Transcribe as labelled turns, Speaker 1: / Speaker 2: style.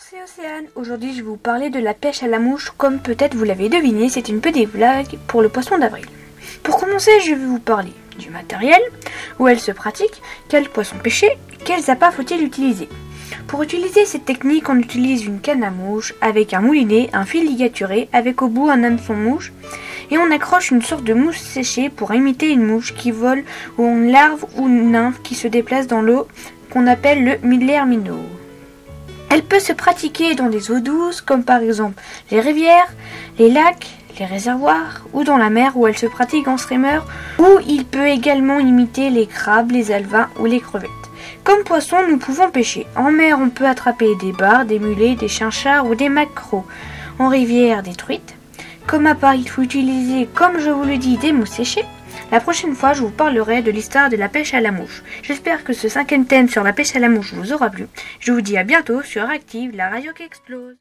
Speaker 1: c'est Océane. Aujourd'hui, je vais vous parler de la pêche à la mouche. Comme peut-être vous l'avez deviné, c'est une petite blague pour le poisson d'avril. Pour commencer, je vais vous parler du matériel, où elle se pratique, quel poisson pêcher, quels appâts faut-il utiliser. Pour utiliser cette technique, on utilise une canne à mouche avec un moulinet, un fil ligaturé avec au bout un hameçon mouche et on accroche une sorte de mouche séchée pour imiter une mouche qui vole ou une larve ou une nymphe qui se déplace dans l'eau qu'on appelle le miller minot. Elle peut se pratiquer dans des eaux douces comme par exemple les rivières, les lacs, les réservoirs ou dans la mer où elle se pratique en streamer ou il peut également imiter les crabes, les alevins ou les crevettes. Comme poisson, nous pouvons pêcher. En mer, on peut attraper des bars, des mulets, des chinchards ou des maquereaux. En rivière, des truites. Comme appart, il faut utiliser, comme je vous le dis, des mousses séchées. La prochaine fois, je vous parlerai de l'histoire de la pêche à la mouche. J'espère que ce cinquième thème sur la pêche à la mouche vous aura plu. Je vous dis à bientôt sur Active, la radio qui explose.